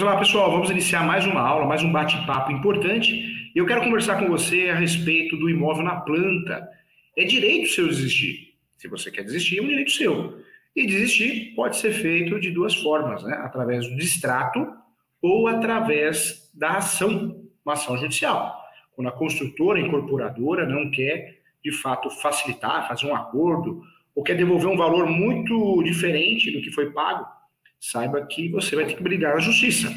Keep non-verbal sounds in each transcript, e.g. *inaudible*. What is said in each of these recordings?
Vamos lá, pessoal, vamos iniciar mais uma aula, mais um bate-papo importante. Eu quero conversar com você a respeito do imóvel na planta. É direito seu desistir. Se você quer desistir, é um direito seu. E desistir pode ser feito de duas formas, né? Através do distrato ou através da ação, uma ação judicial. Quando a construtora, a incorporadora não quer, de fato, facilitar, fazer um acordo, ou quer devolver um valor muito diferente do que foi pago, saiba que você vai ter que brigar na justiça.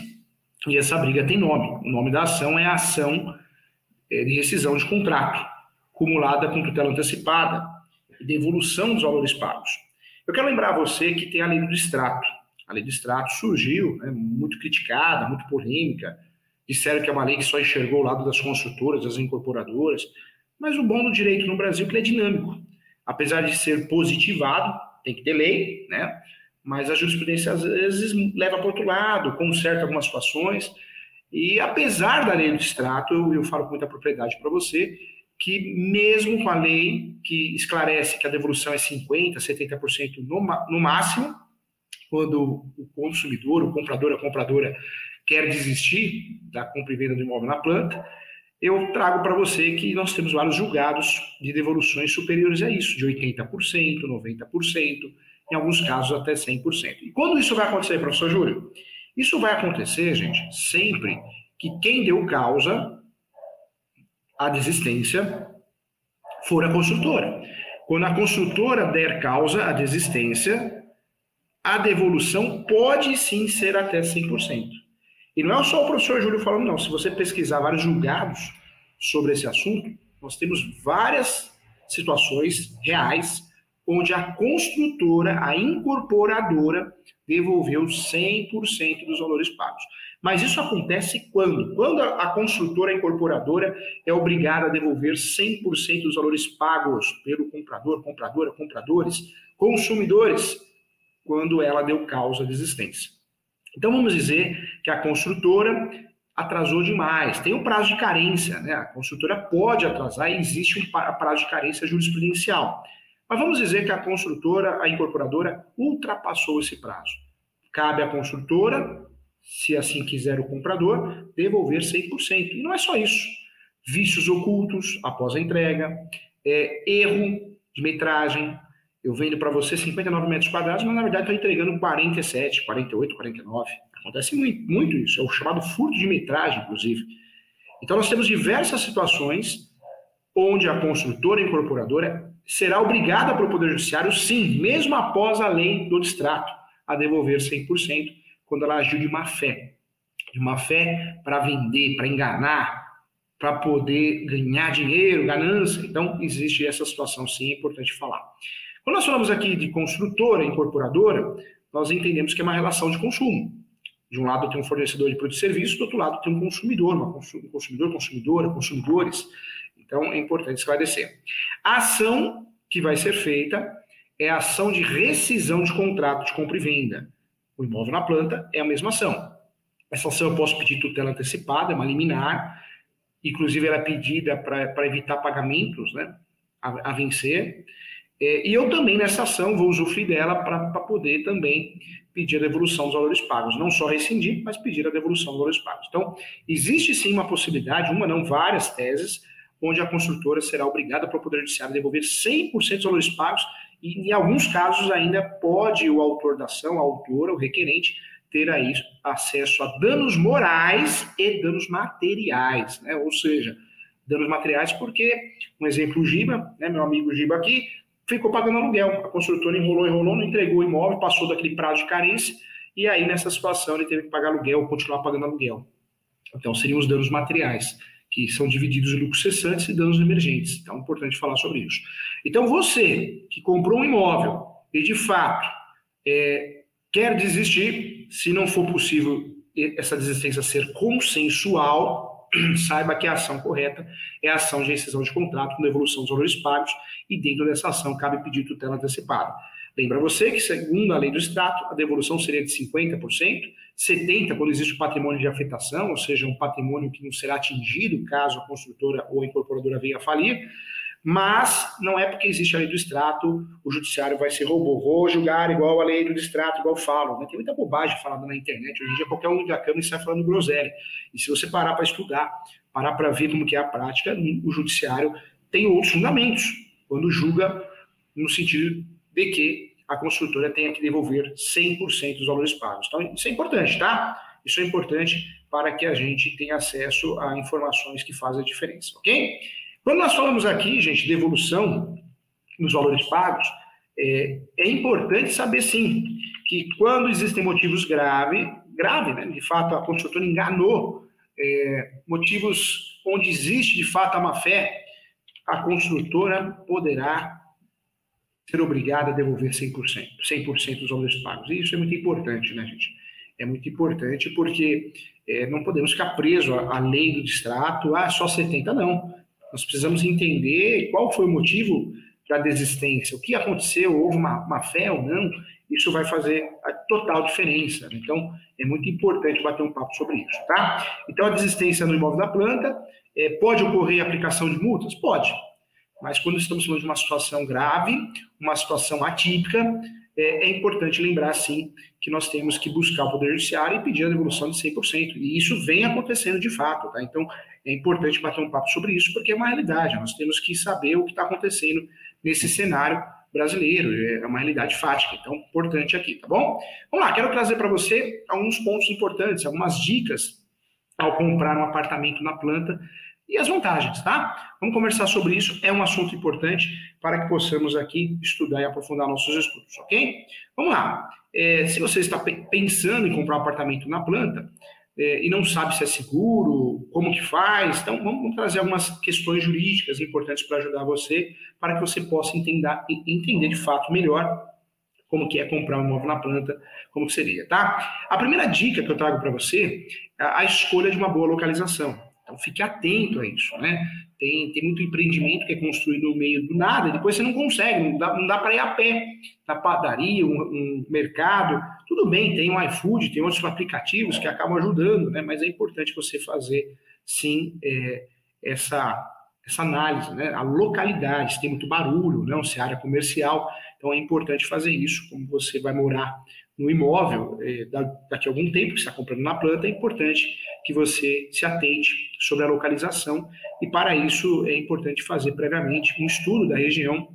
E essa briga tem nome. O nome da ação é a ação é, de rescisão de contrato, cumulada com tutela antecipada e devolução dos valores pagos. Eu quero lembrar a você que tem a lei do distrato. A lei do distrato surgiu, né, muito criticada, muito polêmica. Disseram que é uma lei que só enxergou o lado das construtoras, das incorporadoras. Mas o bom do direito no Brasil é que ele é dinâmico. Apesar de ser positivado, tem que ter lei, né? Mas a jurisprudência às vezes leva para outro lado, conserta algumas situações, e apesar da lei do extrato, eu, eu falo com muita propriedade para você, que mesmo com a lei que esclarece que a devolução é 50%, 70% no, no máximo, quando o consumidor, o comprador, a compradora quer desistir da compra e venda do imóvel na planta, eu trago para você que nós temos vários julgados de devoluções superiores a isso, de 80%, 90%, em alguns casos até 100%. E quando isso vai acontecer, professor Júlio? Isso vai acontecer, gente, sempre que quem deu causa à desistência for a construtora. Quando a construtora der causa à desistência, a devolução pode sim ser até 100%. E não é só o professor Júlio falando, não. Se você pesquisar vários julgados sobre esse assunto, nós temos várias situações reais onde a construtora, a incorporadora, devolveu 100% dos valores pagos. Mas isso acontece quando? Quando a construtora, a incorporadora, é obrigada a devolver 100% dos valores pagos pelo comprador, compradora, compradores, consumidores, quando ela deu causa de existência. Então vamos dizer que a construtora atrasou demais, tem um prazo de carência, né? A construtora pode atrasar e existe um prazo de carência jurisprudencial. Mas vamos dizer que a construtora, a incorporadora, ultrapassou esse prazo. Cabe à construtora, se assim quiser o comprador, devolver 100%. E não é só isso. Vícios ocultos após a entrega, é, erro de metragem. Eu vendo para você 59 metros quadrados, mas na verdade estou entregando 47, 48, 49. Acontece muito, muito isso. É o chamado furto de metragem, inclusive. Então nós temos diversas situações onde a construtora incorporadora será obrigada pelo Poder Judiciário, sim, mesmo após a lei do distrato, a devolver 100% quando ela agiu de má fé. De má fé para vender, para enganar, para poder ganhar dinheiro, ganância. Então, existe essa situação, sim, é importante falar. Quando nós falamos aqui de construtora, incorporadora, nós entendemos que é uma relação de consumo. De um lado tem um fornecedor de produto e serviço, do outro lado tem um consumidor, uma consumidor, consumidora, consumidores. Então, é importante esclarecer. A ação que vai ser feita é a ação de rescisão de contrato de compra e venda. O imóvel na planta é a mesma ação. Essa ação eu posso pedir tutela antecipada, é uma liminar, inclusive ela é pedida para evitar pagamentos né, a, a vencer. É, e eu também, nessa ação, vou usufruir dela para poder também pedir a devolução dos valores pagos. Não só rescindir, mas pedir a devolução dos valores pagos. Então, existe sim uma possibilidade, uma não, várias teses, onde a construtora será obrigada para o Poder Judiciário devolver 100% dos valores pagos e, em alguns casos, ainda pode o autor da ação, a autora, o requerente, ter aí acesso a danos morais e danos materiais, né? Ou seja, danos materiais porque, um exemplo, o Giba, né, meu amigo Giba aqui, ficou pagando aluguel. A construtora enrolou, enrolou, não entregou o imóvel, passou daquele prazo de carência, e aí, nessa situação, ele teve que pagar aluguel, continuar pagando aluguel. Então, seriam os danos materiais que são divididos em lucros cessantes e danos emergentes. Então é importante falar sobre isso. Então você que comprou um imóvel e de fato é, quer desistir, se não for possível essa desistência ser consensual, *clears throat* saiba que a ação correta é a ação de rescisão de contrato com devolução dos valores pagos e dentro dessa ação cabe pedir tutela antecipada. Lembra você que, segundo a lei do extrato, a devolução seria de 50%, 70% quando existe o patrimônio de afetação, ou seja, um patrimônio que não será atingido caso a construtora ou a incorporadora venha a falir, Mas não é porque existe a lei do extrato, o judiciário vai ser robô. Vou julgar igual a lei do extrato, igual falam. Né? Tem muita bobagem falada na internet. Hoje em dia, qualquer um da câmera sai falando groselha. E se você parar para estudar, parar para ver como que é a prática, o judiciário tem outros fundamentos quando julga no sentido de que a construtora tenha que devolver 100% dos valores pagos. Então, isso é importante, tá? Isso é importante para que a gente tenha acesso a informações que fazem a diferença, ok? Quando nós falamos aqui, gente, de nos valores pagos, é, é importante saber, sim, que quando existem motivos graves, grave, né, de fato a construtora enganou, é, motivos onde existe de fato a má-fé, a construtora poderá ser obrigada a devolver 100%, 100% dos valores pagos. E isso é muito importante, né, gente? É muito importante porque é, não podemos ficar presos à, à lei do distrato, ah, só 70%, não. Nós precisamos entender qual foi o motivo da desistência, o que aconteceu, houve uma, uma fé ou não, isso vai fazer a total diferença. Então, é muito importante bater um papo sobre isso, tá? Então, a desistência no imóvel da planta, é, pode ocorrer aplicação de multas? Pode. Mas quando estamos falando de uma situação grave, uma situação atípica, é, é, importante lembrar, sim, que nós temos que buscar o Poder Judiciário e pedir a devolução de 100%. E isso vem acontecendo de fato, tá? Então, é importante bater um papo sobre isso, porque é uma realidade. Nós temos que saber o que está acontecendo nesse cenário brasileiro, é uma realidade fática. Então, importante aqui, tá bom? Vamos lá, quero trazer para você alguns pontos importantes, algumas dicas ao comprar um apartamento na planta e as vantagens, tá? Vamos conversar sobre isso, é um assunto importante para que possamos aqui estudar e aprofundar nossos estudos, ok? Vamos lá. É, se você está pensando em comprar um apartamento na planta é, e não sabe se é seguro, como que faz, então vamos, trazer algumas questões jurídicas importantes para ajudar você, para que você possa entender, entender de fato melhor como que é comprar um imóvel na planta, como que seria, tá? A primeira dica que eu trago para você é a escolha de uma boa localização. Então fique atento a isso, né? Tem, tem muito empreendimento que é construído no meio do nada, e depois você não consegue, não dá, dá para ir a pé. Na padaria, um, um, mercado, tudo bem, tem o iFood, tem outros aplicativos que acabam ajudando, né? Mas é importante você fazer, sim, é, essa, essa análise, né? A localidade, se tem muito barulho, não, se é área comercial, então é importante fazer isso, como você vai morar no imóvel é, daqui a algum tempo que está comprando na planta, é importante que você se atente sobre a localização. E para isso é importante fazer previamente um estudo da região,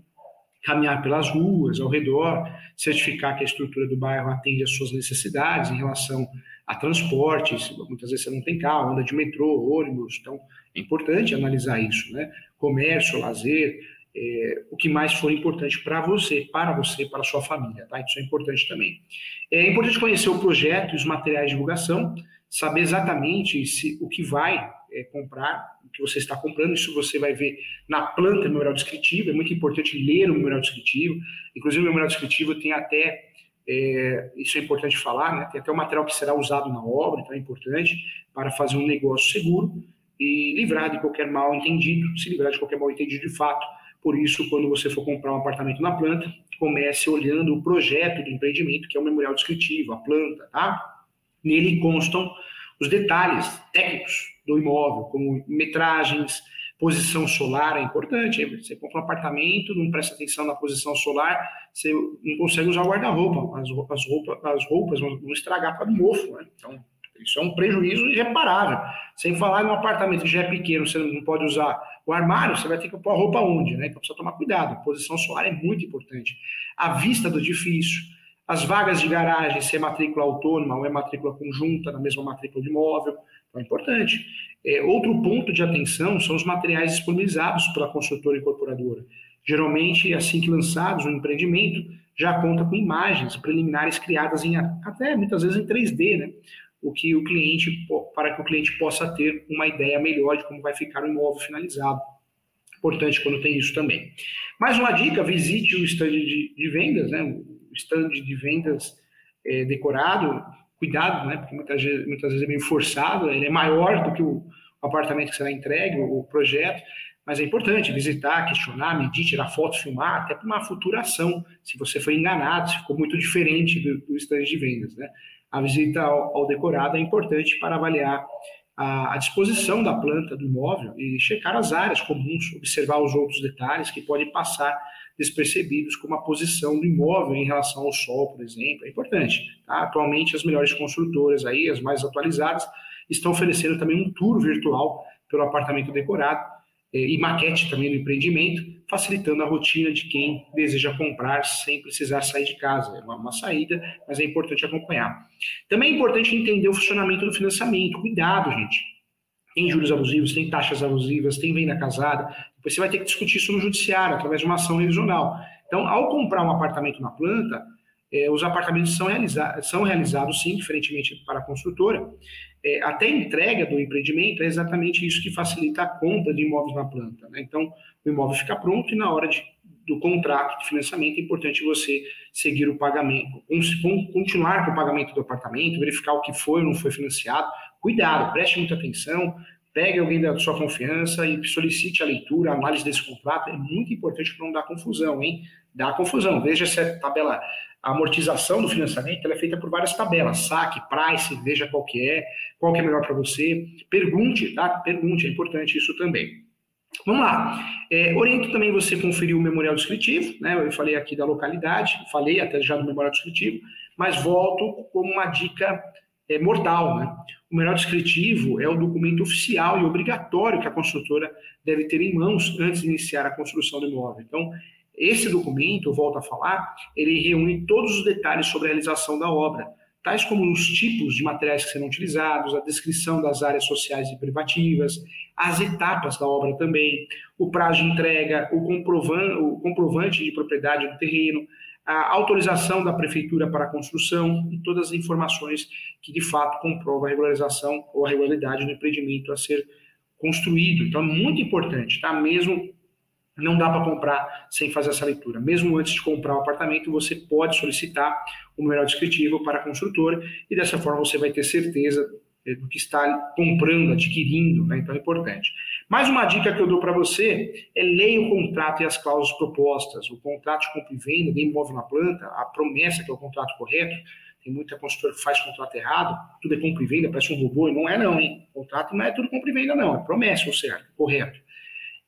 caminhar pelas ruas ao redor, certificar que a estrutura do bairro atende às suas necessidades em relação a transportes, muitas vezes você não tem carro, anda de metrô, ônibus, então é importante analisar isso, né? Comércio, lazer, é, o que mais for importante para você, para você, para a sua família, tá? Isso é importante também. É importante conhecer o projeto e os materiais de divulgação, saber exatamente se, o que vai é, comprar, o que você está comprando, isso você vai ver na planta memorial descritivo, é muito importante ler o memorial descritivo, inclusive o memorial descritivo tem até, é, isso é importante falar, né, tem até o material que será usado na obra, então é importante para fazer um negócio seguro e livrar de qualquer mal entendido, se livrar de qualquer mal entendido de fato, por isso, quando você for comprar um apartamento na planta, comece olhando o projeto do empreendimento, que é o memorial descritivo, a planta, tá? Nele constam os detalhes técnicos do imóvel, como metragens, posição solar é importante. Você compra um apartamento, não presta atenção na posição solar, você não consegue usar o guarda-roupa. As, as, roupa, as roupas vão estragar para o mofo. Né? Então, isso é um prejuízo irreparável. Sem falar em um apartamento que já é pequeno, você não pode usar o armário, você vai ter que pôr a roupa onde, né? Então precisa tomar cuidado. A posição solar é muito importante. A vista do edifício, as vagas de garagem, se é matrícula autônoma ou é matrícula conjunta, na mesma matrícula de imóvel, então é importante. É, outro ponto de atenção são os materiais disponibilizados pela construtora e incorporadora. Geralmente, assim que lançados um empreendimento, já conta com imagens preliminares criadas em até muitas vezes em 3D, né? O que o cliente, para que o cliente possa ter uma ideia melhor de como vai ficar o imóvel finalizado. Importante quando tem isso também. Mais uma dica: visite o stand de, de vendas, né? stand de vendas é, decorado, cuidado, né? Porque muitas vezes, muitas vezes é meio forçado, ele é maior do que o apartamento que será entregue, o projeto, mas é importante visitar, questionar, medir, tirar fotos, filmar, até para uma futura ação, se você foi enganado, se ficou muito diferente do, do stand de vendas, né? A visita ao, ao decorado é importante para avaliar a, a, disposição da planta do imóvel e checar as áreas comuns, observar os outros detalhes que podem passar despercebidos, como a posição do imóvel em relação ao sol, por exemplo, é importante. Tá? Atualmente, as melhores construtoras aí, as mais atualizadas, estão oferecendo também um tour virtual pelo apartamento decorado e maquete também do empreendimento, facilitando a rotina de quem deseja comprar sem precisar sair de casa. É uma, uma, saída, mas é importante acompanhar. Também é importante entender o funcionamento do financiamento. Cuidado, gente. Tem juros abusivos, tem taxas abusivas, tem venda casada. Depois você vai ter que discutir isso no judiciário, através de uma ação revisional. Então, ao comprar um apartamento na planta, eh, os apartamentos são, realiza são realizados, sim, diferentemente para a construtora, é, até a entrega do empreendimento é exatamente isso que facilita a compra de imóveis na planta. Né? Então, o imóvel fica pronto e na hora de, do contrato de financiamento é importante você seguir o pagamento, continuar com o pagamento do apartamento, verificar o que foi ou não foi financiado. Cuidado, preste muita atenção, pegue alguém da sua confiança e solicite a leitura, a análise desse contrato. É muito importante para não dar confusão, hein? Dá confusão. Veja se a tabela a amortização do financiamento é feita por várias tabelas, saque, price, veja qual que é, qual que é melhor para você. Pergunte, tá? Pergunte, é importante isso também. Vamos lá. É, oriento também você conferir o memorial descritivo, né? Eu falei aqui da localidade, falei até já do memorial descritivo, mas volto como uma dica é, mortal, né? O memorial descritivo é o documento oficial e obrigatório que a construtora deve ter em mãos antes de iniciar a construção do imóvel. Então, esse documento, volto a falar, ele reúne todos os detalhes sobre a realização da obra, tais como os tipos de materiais que serão utilizados, a descrição das áreas sociais e privativas, as etapas da obra também, o prazo de entrega, o o comprovante de propriedade do terreno, a autorização da prefeitura para a construção e todas as informações que de fato comprovam a regularização ou a regularidade do empreendimento a ser construído. Então, é muito importante, tá? Mesmo não dá para comprar sem fazer essa leitura. Mesmo antes de comprar o apartamento, você pode solicitar o melhor descritivo para a construtora e dessa forma você vai ter certeza eh, do que está comprando, adquirindo, né? então é importante. Mais uma dica que eu dou para você é leia o contrato e as cláusulas propostas. O contrato de compra e venda de imóvel na planta, a promessa que é o contrato correto, tem muita construtora que faz contrato errado, tudo é compra e venda, parece um robô, e não é não, hein? O contrato não é tudo compra e venda não, é promessa, ou certo, correto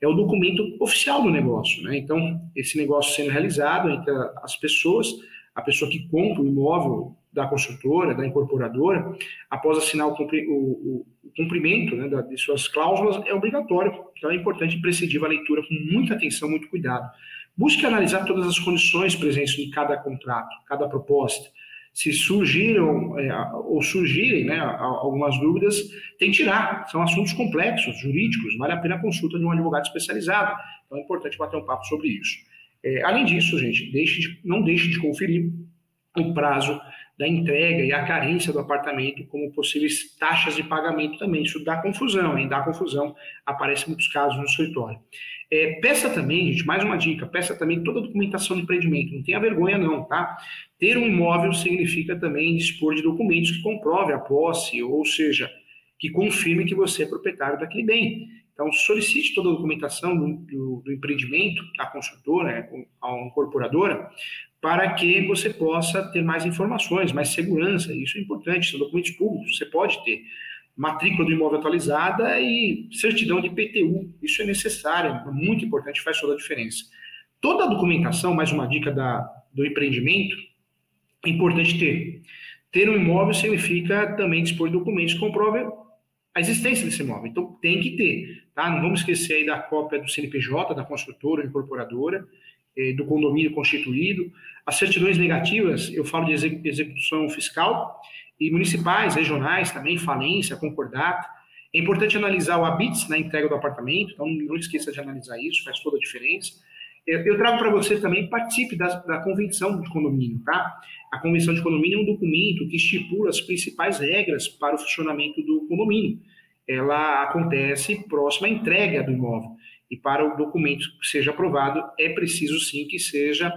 é o documento oficial do negócio. Né? Então, esse negócio sendo realizado entre as pessoas, a pessoa que compra o imóvel da construtora, da incorporadora, após assinar o, o, o cumprimento né, da, de suas cláusulas, é obrigatório. Então, é importante imprescindível a leitura com muita atenção, muito cuidado. Busque analisar todas as condições presentes em cada contrato, cada proposta se surgiram é, ou surgirem né, algumas dúvidas, tem que tirar. São assuntos complexos, jurídicos, vale a pena a consulta de um advogado especializado. Então é importante bater um papo sobre isso. É, além disso, gente, deixe de, não deixe de conferir o prazo da entrega e a carência do apartamento como possíveis taxas de pagamento também. Isso dá confusão, hein? Dá confusão. Aparece muitos casos no escritório. É, peça também, gente, mais uma dica, peça também toda a documentação do empreendimento. Não tenha vergonha não, tá? Ter um imóvel significa também dispor de documentos que comprovem a posse, ou seja, que confirme que você é proprietário daquele bem. Então, solicite toda a documentação do, do, do empreendimento à construtora, à incorporadora, para que você possa ter mais informações, mais segurança. Isso é importante, são documentos públicos, você pode ter matrícula do imóvel atualizada e certidão de PTU. Isso é necessário, é muito importante, faz toda a diferença. Toda a documentação, mais uma dica da, do empreendimento, é importante ter. Ter um imóvel significa também dispor de documentos que comprovem a existência desse imóvel. Então, tem que ter. Tá? Não vamos esquecer aí da cópia do CNPJ, da construtora, incorporadora, eh, do condomínio constituído. As certidões negativas, eu falo de execução fiscal, e municipais, regionais também, falência, concordata. É importante analisar o habits na entrega do apartamento, então não esqueça de analisar isso, faz toda a diferença. Eu trago para você também, participe da, da convenção de condomínio, tá? A convenção de condomínio é um documento que estipula as principais regras para o funcionamento do condomínio. Ela acontece próxima à entrega do imóvel. E para o documento que seja aprovado, é preciso sim que seja,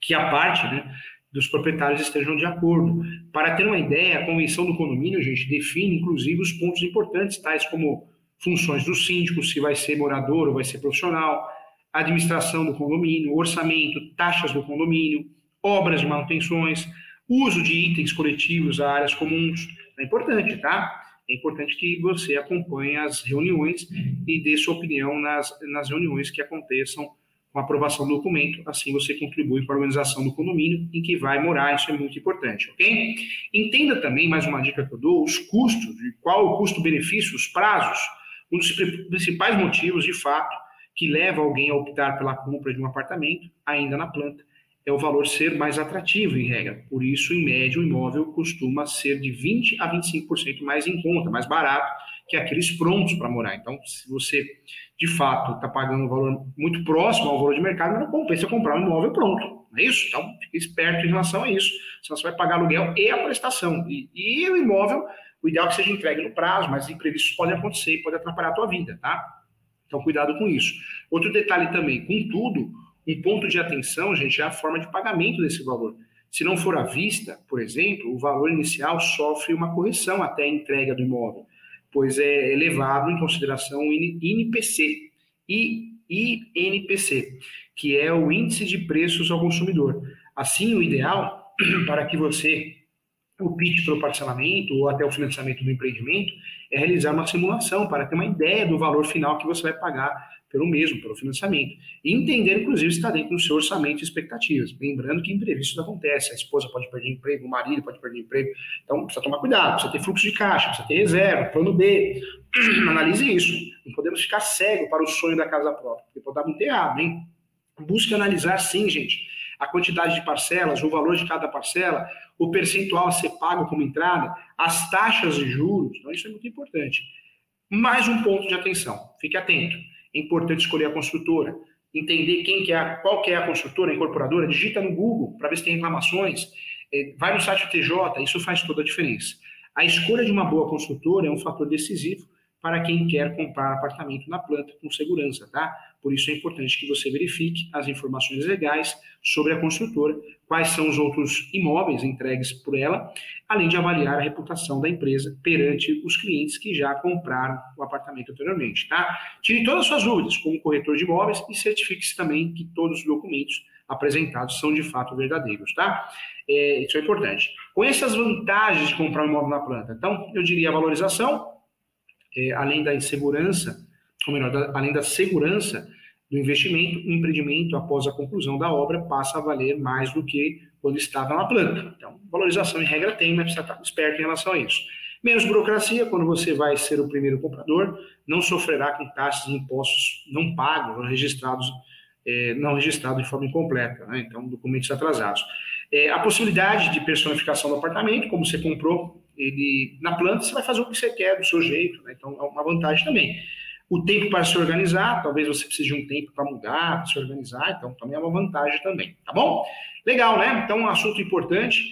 que a parte, né, dos proprietários estejam de acordo. Para ter uma ideia, a convenção do condomínio, gente, define inclusive os pontos importantes, tais como funções do síndico, se vai ser morador ou vai ser profissional, administração do condomínio, orçamento, taxas do condomínio, obras de manutenções, uso de itens coletivos a áreas comuns. É importante, tá? É importante que você acompanhe as reuniões e dê sua opinião nas, nas reuniões que aconteçam com a aprovação do documento, assim você contribui para a organização do condomínio em que vai morar, isso é muito importante, ok? Entenda também, mais uma dica que eu dou, os custos, qual o custo-benefício, os prazos, um dos principais motivos, de fato, que leva alguém a optar pela compra de um apartamento, ainda na planta, é o valor ser mais atrativo, em regra. Por isso, em média, o imóvel costuma ser de 20% a 25% mais em conta, mais barato que aqueles prontos para morar. Então, se você, de fato, está pagando um valor muito próximo ao valor de mercado, não compensa comprar um imóvel pronto. Não é isso? Então, fique esperto em relação a isso. Senão você vai pagar aluguel e a prestação. E, e o imóvel, o ideal é que seja entregue no prazo, mas imprevistos podem acontecer e pode atrapalhar a tua vida, tá? Então, cuidado com isso. Outro detalhe também, contudo, um ponto de atenção, gente, é a forma de pagamento desse valor. Se não for à vista, por exemplo, o valor inicial sofre uma correção até a entrega do imóvel, pois é levado em consideração o INPC e INPC, que é o Índice de Preços ao Consumidor. Assim, o ideal *clears throat* para que você o pitch para o parcelamento ou até o financiamento do empreendimento é realizar uma simulação para ter uma ideia do valor final que você vai pagar pelo mesmo, pelo financiamento. E entender, inclusive, se está dentro do seu orçamento e expectativas. Lembrando que imprevistos acontecem. A esposa pode perder emprego, o marido pode perder emprego. Então, precisa tomar cuidado, precisa ter fluxo de caixa, precisa ter reserva, plano B. *clears throat* Analise isso. Não podemos ficar cego para o sonho da casa própria, porque pode dar muito errado, hein? Busque analisar, sim, gente, a quantidade de parcelas, o valor de cada parcela, o percentual a ser pago como entrada, as taxas de juros. Então, isso é muito importante. Mais um ponto de atenção. Fique atento é importante escolher a construtora, entender quem que é, qual que é a construtora, a incorporadora, digita no Google para ver se tem reclamações, é, vai no site do TJ, isso faz toda a diferença. A escolha de uma boa construtora é um fator decisivo para quem quer comprar apartamento na planta com segurança, tá? Por isso é importante que você verifique as informações legais sobre a construtora, quais são os outros imóveis entregues por ela, além de avaliar a reputação da empresa perante os clientes que já compraram o apartamento anteriormente, tá? Tire todas as suas dúvidas com o corretor de imóveis e certifique-se também que todos os documentos apresentados são de fato verdadeiros, tá? É, isso é importante. Conheça as vantagens de comprar um imóvel na planta. Então, eu diria a valorização, é, além da insegurança, ou melhor, da, além da segurança do investimento, o empreendimento, após a conclusão da obra, passa a valer mais do que quando estava na planta. Então, valorização em regra tem, mas precisa estar esperto em relação a isso. Menos burocracia, quando você vai ser o primeiro comprador, não sofrerá com taxas e impostos não pagos, não registrados, é, não registrados de forma incompleta, né? então documentos atrasados. É, a possibilidade de personificação do apartamento, como você comprou ele na planta, você vai fazer o que você quer do seu jeito, né? então é uma vantagem também. O tempo para se organizar, talvez você precise de um tempo para mudar, para se organizar, então também é uma vantagem também, tá bom? Legal, né? Então, um assunto importante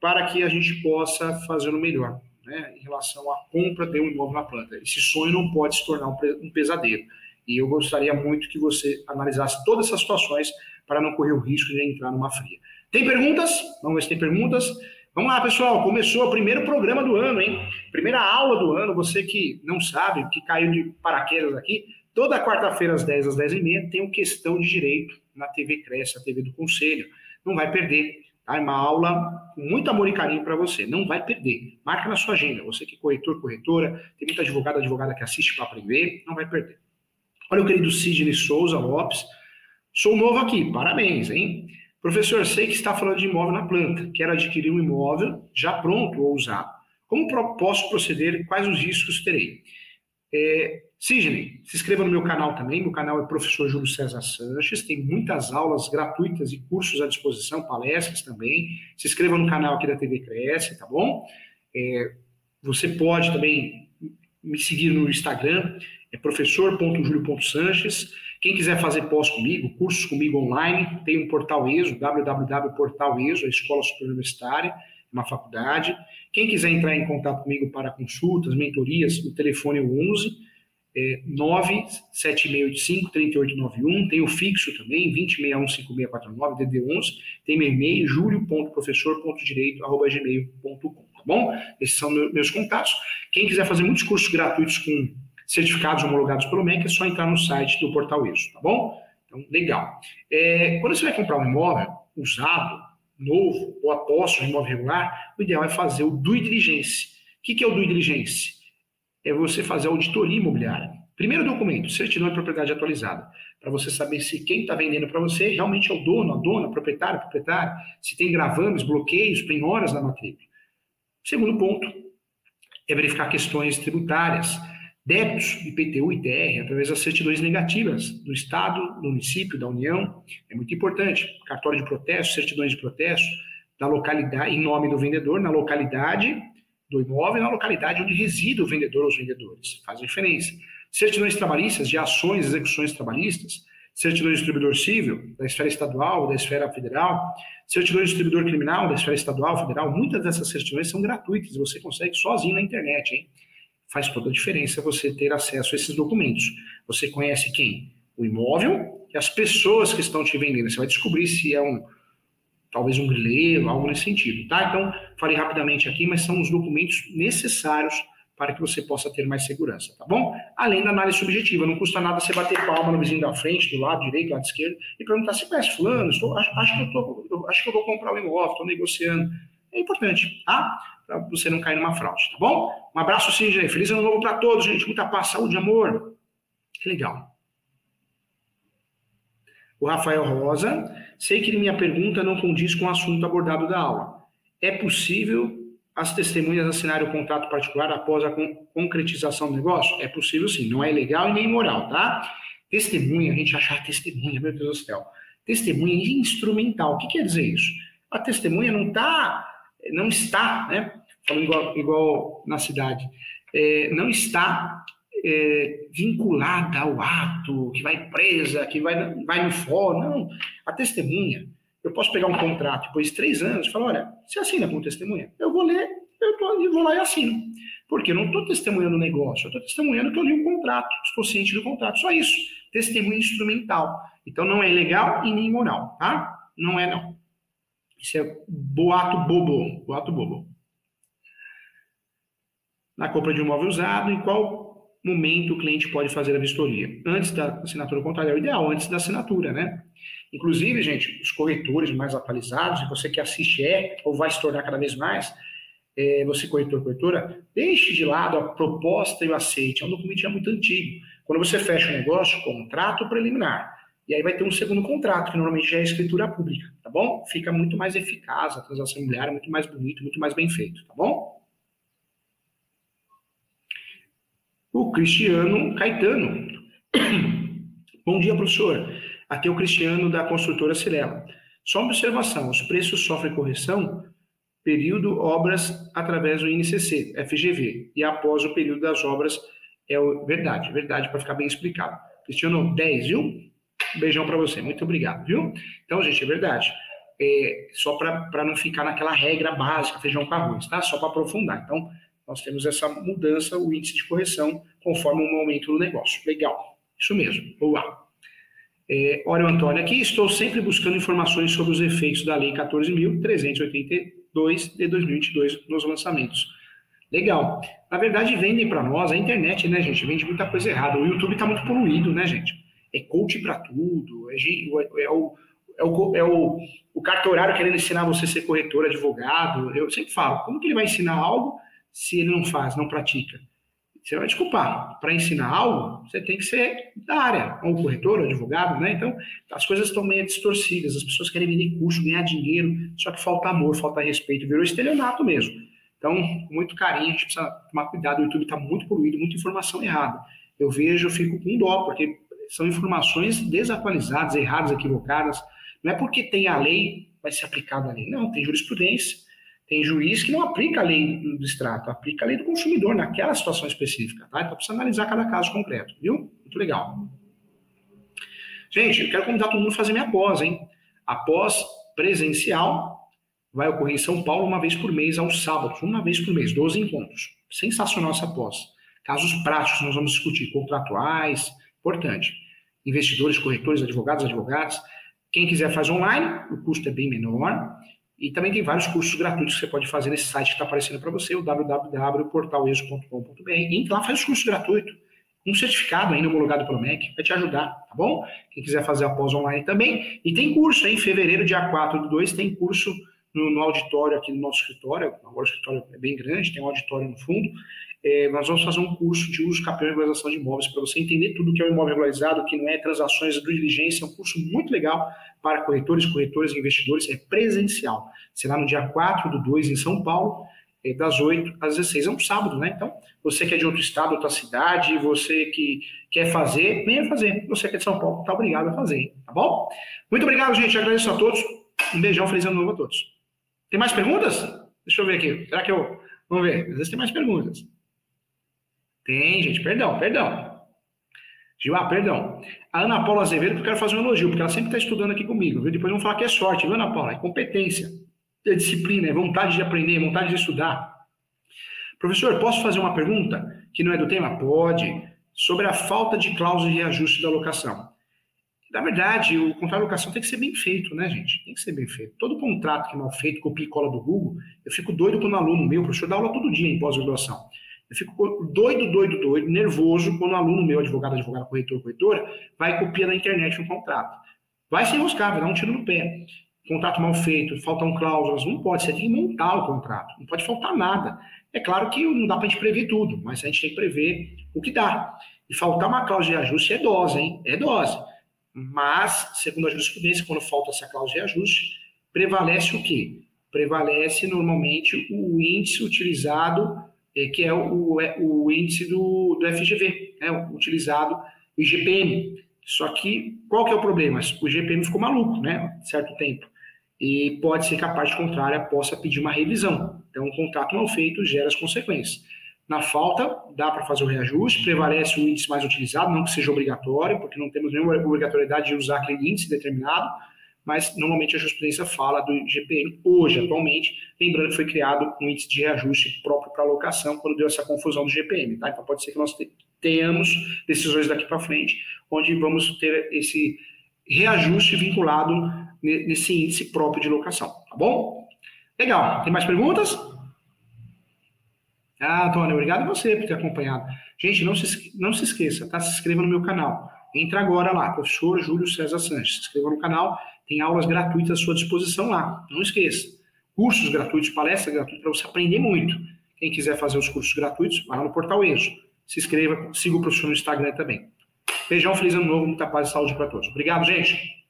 para que a gente possa fazer o melhor, né? Em relação à compra de um imóvel na planta. Esse sonho não pode se tornar um pesadelo. E eu gostaria muito que você analisasse todas essas situações para não correr o risco de entrar numa fria. Tem perguntas? Vamos ver se tem perguntas. Vamos lá, pessoal. Começou o primeiro programa do ano, hein? Primeira aula do ano. Você que não sabe, que caiu de paraquedas aqui, toda quarta-feira, às 10 às 10 e meia, tem o Questão de Direito na TV Cresce, a TV do Conselho. Não vai perder. Tá? É uma aula com muito amor e carinho para você. Não vai perder. Marca na sua agenda. Você que é corretor, corretora, tem muita advogada, advogada que assiste para aprender, não vai perder. Olha o querido Sidney Souza Lopes. Sou novo aqui, parabéns, hein? Professor, sei que está falando de imóvel na planta. Quero adquirir um imóvel já pronto ou usado. Como posso proceder? Quais os riscos terei? É, Sidney, se inscreva no meu canal também. Meu canal é Professor Júlio César Sanches. Tem muitas aulas gratuitas e cursos à disposição, palestras também. Se inscreva no canal aqui da TV Cresce, tá bom? É, você pode também me seguir no Instagram, é professor.julio.sanches. Quem quiser fazer pós comigo, cursos comigo online, tem um portal ESO, www.portaleso, a Escola Superior Universitária, uma faculdade. Quem quiser entrar em contato comigo para consultas, mentorias, o telefone é o 11 é, 97685-3891. Tem o fixo também, 20615649, DD11. Tem meu e-mail, julio.professor.direito.gmail.com, tá bom? Esses são meus contatos. Quem quiser fazer muitos cursos gratuitos com certificados homologados pelo MEC, é só entrar no site do Portal ISO, tá bom? Então, legal. É, quando você vai comprar um imóvel usado, novo ou após um imóvel regular, o ideal é fazer o due diligence. O que, é o due diligence? é você fazer auditoria imobiliária. Primeiro documento, certidão de propriedade atualizada, para você saber se quem está vendendo para você realmente é o dono, a dona, proprietário, proprietário, se tem gravames, bloqueios, penhoras na matrícula. Segundo ponto é verificar questões tributárias, débitos, IPTU e TR, através das certidões negativas do Estado, do município, da União. É muito importante. Cartório de protesto, certidões de protesto, da localidade, em nome do vendedor, na localidade do imóvel, na localidade onde reside o vendedor ou os vendedores. Faz diferença. Certidões trabalhistas de ações, execuções trabalhistas, certidão de distribuidor civil, da esfera estadual, da esfera federal, certidão de distribuidor criminal, da esfera estadual, federal, muitas dessas certidões são gratuitas, você consegue sozinho na internet, hein? Faz toda a diferença você ter acesso a esses documentos. Você conhece quem? O imóvel e as pessoas que estão te vendendo. Você vai descobrir se é um, talvez um grileiro, algo nesse sentido, tá? Então, falei rapidamente aqui, mas são os documentos necessários para que você possa ter mais segurança, tá bom? Além da análise subjetiva, não custa nada você bater palma no vizinho da frente, do lado direito, do lado esquerdo, e perguntar se conhece fulano, estou, acho, acho, que eu tô, acho que eu vou comprar um imóvel, estou negociando. É importante, tá? Para você não cair numa fraude, tá bom? Um abraço, gente. Feliz ano novo para todos, gente. Muita paz, saúde, amor. Que legal. O Rafael Rosa, sei que minha pergunta não condiz com o assunto abordado da aula. É possível as testemunhas assinarem o contrato particular após a concretização do negócio? É possível sim, não é legal e nem moral, tá? Testemunha, a gente acha testemunha, meu Deus do céu. Testemunha instrumental. O que quer dizer isso? A testemunha não tá, não está, né? Falando igual, igual na cidade, é, não está é, vinculada ao ato, que vai presa, que vai, vai no fórum. Não. A testemunha, eu posso pegar um contrato depois de três anos e falar: olha, você assina com testemunha? Eu vou ler, eu, tô, vou lá e assino. Porque eu não estou testemunhando o negócio, eu estou testemunhando que eu li o um contrato, estou ciente do contrato, só isso. Testemunha instrumental. Então não é legal e nem moral, tá? Não é, não. Isso é boato bobo. Boato bobo. Na compra de um imóvel usado, em qual momento o cliente pode fazer a vistoria? Antes da assinatura contrária, é o ideal, antes da assinatura, né? Inclusive, gente, os corretores mais atualizados, e você que assiste é, ou vai se tornar cada vez mais, é, você corretor, corretora, deixe de lado a proposta e o aceite. É um documento já muito antigo. Quando você fecha um negócio, contrato preliminar. E aí vai ter um segundo contrato, que normalmente já é escritura pública, tá bom? Fica muito mais eficaz a transação imobiliária, muito mais bonito, muito mais bem feito, tá bom? O Cristiano Caetano. *coughs* Bom dia, professor. Aqui é o Cristiano da construtora Cirela. Só uma observação: os preços sofrem correção período obras através do INCC, FGV, e após o período das obras é verdade, verdade, para ficar bem explicado. Cristiano, 10, viu? Um beijão para você, muito obrigado, viu? Então, gente, é verdade. É, só para não ficar naquela regra básica, feijão com arroz, tá? Só para aprofundar. Então, nós temos essa mudança, o índice de correção, conforme o momento do negócio. Legal, isso mesmo, boa. É, Óleo Antônio aqui, estou sempre buscando informações sobre os efeitos da Lei 14.382 de 2022 nos lançamentos. Legal. Na verdade, vendem para nós, a internet, né, gente, vende muita coisa errada. O YouTube está muito poluído, né, gente? É coach para tudo, é, é, o, é, o, é o, o cartorário querendo ensinar você a ser corretor, advogado. Eu sempre falo, como que ele vai ensinar algo se ele não faz, não pratica? Você vai desculpar. Para ensinar algo, você tem que ser da área, ou corretor, ou advogado, né? Então, as coisas estão meio distorcidas. As pessoas querem vender curso, ganhar dinheiro, só que falta amor, falta respeito. Virou estelionato mesmo. Então, com muito carinho, a gente precisa tomar cuidado. O YouTube está muito poluído, muita informação errada. Eu vejo, eu fico com dó, porque são informações desatualizadas, erradas, equivocadas. Não é porque tem a lei, vai ser aplicada a lei. Não, tem jurisprudência tem juiz que não aplica a lei do extrato, aplica a lei do consumidor naquela situação específica, tá? Então precisa analisar cada caso concreto, viu? Muito legal. Gente, eu quero convidar todo mundo a fazer minha pós, hein? A pós presencial vai ocorrer em São Paulo uma vez por mês, aos sábados, uma vez por mês, 12 encontros. Sensacional essa pós. Casos práticos nós vamos discutir, contratuais, importante. Investidores, corretores, advogados, advogadas. Quem quiser faz online, o custo é bem menor. E também tem vários cursos gratuitos que você pode fazer nesse site que está aparecendo para você, o www.portaleso.com.br. Entra lá, faz o curso gratuito. Um certificado ainda homologado pelo MEC, vai te ajudar, tá bom? Quem quiser fazer a pós online também. E tem curso, hein? Em fevereiro, dia 4 do 2, tem curso no, no auditório aqui no nosso escritório, agora o escritório é bem grande, tem um auditório no fundo, é, nós vamos fazer um curso de uso campeão e regularização de imóveis para você entender tudo que é um imóvel regularizado, que não é transações de diligência, é um curso muito legal para corretores, corretores e investidores, é presencial. Será no dia 4 do 2 em São Paulo, é, das 8 às 16. É um sábado, né? Então, você que é de outro estado, outra cidade, você que quer fazer, venha fazer. Você que é de São Paulo, tá obrigado a fazer, tá bom? Muito obrigado, gente. Agradeço a todos. Um beijão, feliz ano novo a todos. Tem mais perguntas? Deixa eu ver aqui. Será que eu. Vamos ver. Às vezes tem mais perguntas. Tem, gente. Perdão, perdão. Gil, perdão. A Ana Paula Azevedo, eu quero fazer um elogio, porque ela sempre está estudando aqui comigo, viu? Depois vão falar que é sorte, viu, Ana Paula? É competência, é disciplina, é vontade de aprender, vontade de estudar. Professor, posso fazer uma pergunta que não é do tema? Pode. Sobre a falta de cláusula de reajuste da locação. Na verdade, o contrato de locação tem que ser bem feito, né, gente? Tem que ser bem feito. Todo contrato que é mal feito, copia e cola do Google, eu fico doido quando um aluno meu, professor dá aula todo dia em pós-graduação. Eu fico doido, doido, doido, nervoso quando um aluno meu, advogado, advogado, corretor, corretora, vai copiar na internet um contrato. Vai se enroscar, vai dar um tiro no pé. Contrato mal feito, faltam cláusulas, não pode, você tem que montar o contrato, não pode faltar nada. É claro que não dá para a gente prever tudo, mas a gente tem que prever o que dá. E faltar uma cláusula de ajuste é dose, hein? É dose. Mas, segundo a jurisprudência, quando falta essa cláusula de ajuste, prevalece o quê? Prevalece normalmente o índice utilizado, que é o, é, o índice do, do FGV, né? utilizado, o IGPM. Só que, qual que é o problema? O IGPM ficou maluco, né? Certo tempo. E pode ser que a parte contrária possa pedir uma revisão. Então, um contrato mal feito gera as consequências. Na falta, dá para fazer o reajuste, prevalece o índice mais utilizado, não que seja obrigatório, porque não temos nenhuma obrigatoriedade de usar aquele índice determinado, mas normalmente a jurisprudência fala do GPM hoje, atualmente, lembrando que foi criado um índice de reajuste próprio para alocação quando deu essa confusão do GPM, tá? Então pode ser que nós tenhamos decisões daqui para frente, onde vamos ter esse reajuste vinculado nesse índice próprio de locação, tá bom? Legal. Tem mais perguntas? Ah, Antônio, obrigado a você por ter acompanhado. Gente, não se, não se esqueça, tá? Se inscreva no meu canal. Entra agora lá, professor Júlio César Sanches. Se inscreva no canal, tem aulas gratuitas à sua disposição lá. Não esqueça. Cursos gratuitos, palestras gratuitas para você aprender muito. Quem quiser fazer os cursos gratuitos, vai lá no Portal ESO. Se inscreva, siga o professor no Instagram também. Beijão, feliz ano novo, muita paz e saúde para todos. Obrigado, gente.